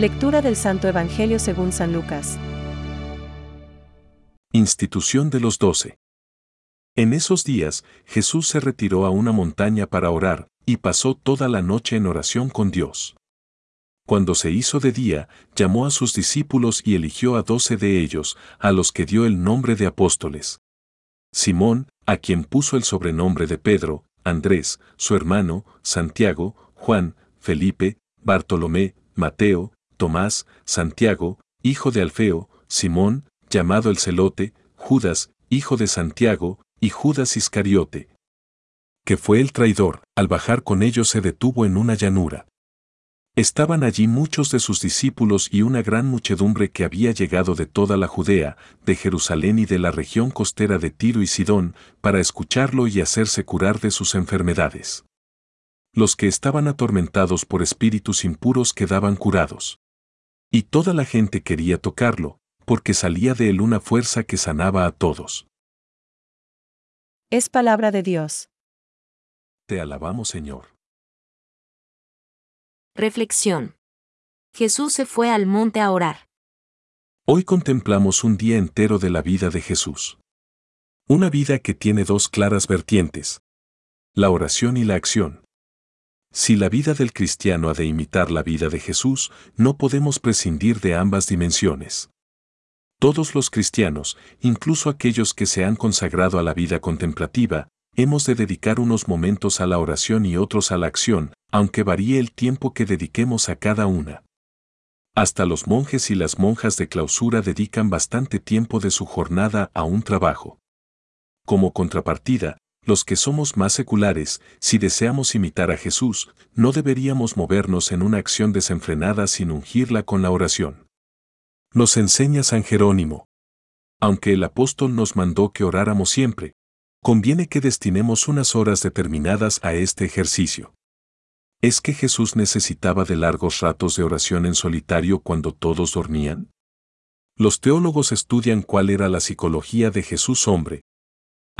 Lectura del Santo Evangelio según San Lucas. Institución de los Doce. En esos días, Jesús se retiró a una montaña para orar, y pasó toda la noche en oración con Dios. Cuando se hizo de día, llamó a sus discípulos y eligió a doce de ellos, a los que dio el nombre de apóstoles. Simón, a quien puso el sobrenombre de Pedro, Andrés, su hermano, Santiago, Juan, Felipe, Bartolomé, Mateo, Tomás, Santiago, hijo de Alfeo, Simón, llamado el celote, Judas, hijo de Santiago, y Judas Iscariote, que fue el traidor, al bajar con ellos se detuvo en una llanura. Estaban allí muchos de sus discípulos y una gran muchedumbre que había llegado de toda la Judea, de Jerusalén y de la región costera de Tiro y Sidón, para escucharlo y hacerse curar de sus enfermedades. Los que estaban atormentados por espíritus impuros quedaban curados. Y toda la gente quería tocarlo, porque salía de él una fuerza que sanaba a todos. Es palabra de Dios. Te alabamos Señor. Reflexión. Jesús se fue al monte a orar. Hoy contemplamos un día entero de la vida de Jesús. Una vida que tiene dos claras vertientes. La oración y la acción. Si la vida del cristiano ha de imitar la vida de Jesús, no podemos prescindir de ambas dimensiones. Todos los cristianos, incluso aquellos que se han consagrado a la vida contemplativa, hemos de dedicar unos momentos a la oración y otros a la acción, aunque varíe el tiempo que dediquemos a cada una. Hasta los monjes y las monjas de clausura dedican bastante tiempo de su jornada a un trabajo. Como contrapartida, los que somos más seculares, si deseamos imitar a Jesús, no deberíamos movernos en una acción desenfrenada sin ungirla con la oración. Nos enseña San Jerónimo. Aunque el apóstol nos mandó que oráramos siempre, conviene que destinemos unas horas determinadas a este ejercicio. ¿Es que Jesús necesitaba de largos ratos de oración en solitario cuando todos dormían? Los teólogos estudian cuál era la psicología de Jesús hombre,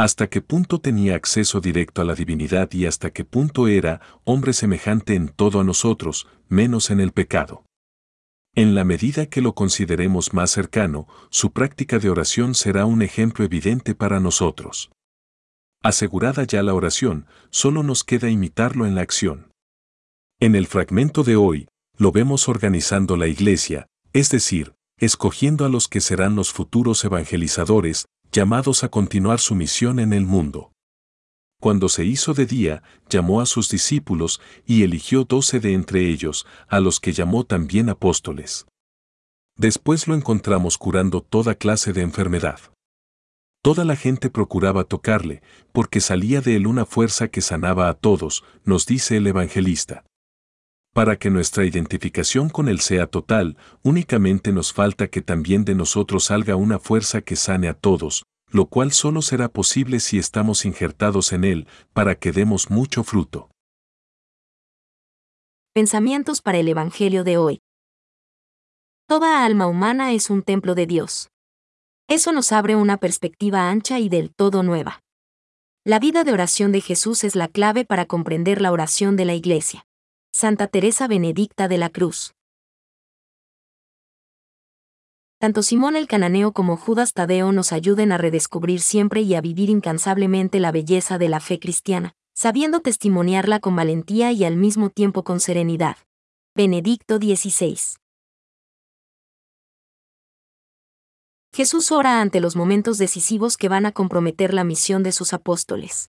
hasta qué punto tenía acceso directo a la divinidad y hasta qué punto era hombre semejante en todo a nosotros, menos en el pecado. En la medida que lo consideremos más cercano, su práctica de oración será un ejemplo evidente para nosotros. Asegurada ya la oración, solo nos queda imitarlo en la acción. En el fragmento de hoy, lo vemos organizando la iglesia, es decir, escogiendo a los que serán los futuros evangelizadores, llamados a continuar su misión en el mundo. Cuando se hizo de día, llamó a sus discípulos y eligió doce de entre ellos, a los que llamó también apóstoles. Después lo encontramos curando toda clase de enfermedad. Toda la gente procuraba tocarle, porque salía de él una fuerza que sanaba a todos, nos dice el evangelista. Para que nuestra identificación con Él sea total, únicamente nos falta que también de nosotros salga una fuerza que sane a todos, lo cual solo será posible si estamos injertados en Él, para que demos mucho fruto. Pensamientos para el Evangelio de hoy. Toda alma humana es un templo de Dios. Eso nos abre una perspectiva ancha y del todo nueva. La vida de oración de Jesús es la clave para comprender la oración de la Iglesia. Santa Teresa Benedicta de la Cruz. Tanto Simón el Cananeo como Judas Tadeo nos ayuden a redescubrir siempre y a vivir incansablemente la belleza de la fe cristiana, sabiendo testimoniarla con valentía y al mismo tiempo con serenidad. Benedicto XVI. Jesús ora ante los momentos decisivos que van a comprometer la misión de sus apóstoles.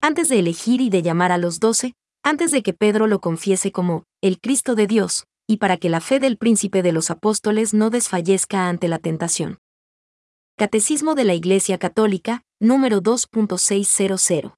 Antes de elegir y de llamar a los doce, antes de que Pedro lo confiese como el Cristo de Dios, y para que la fe del príncipe de los apóstoles no desfallezca ante la tentación. Catecismo de la Iglesia Católica, número 2.600.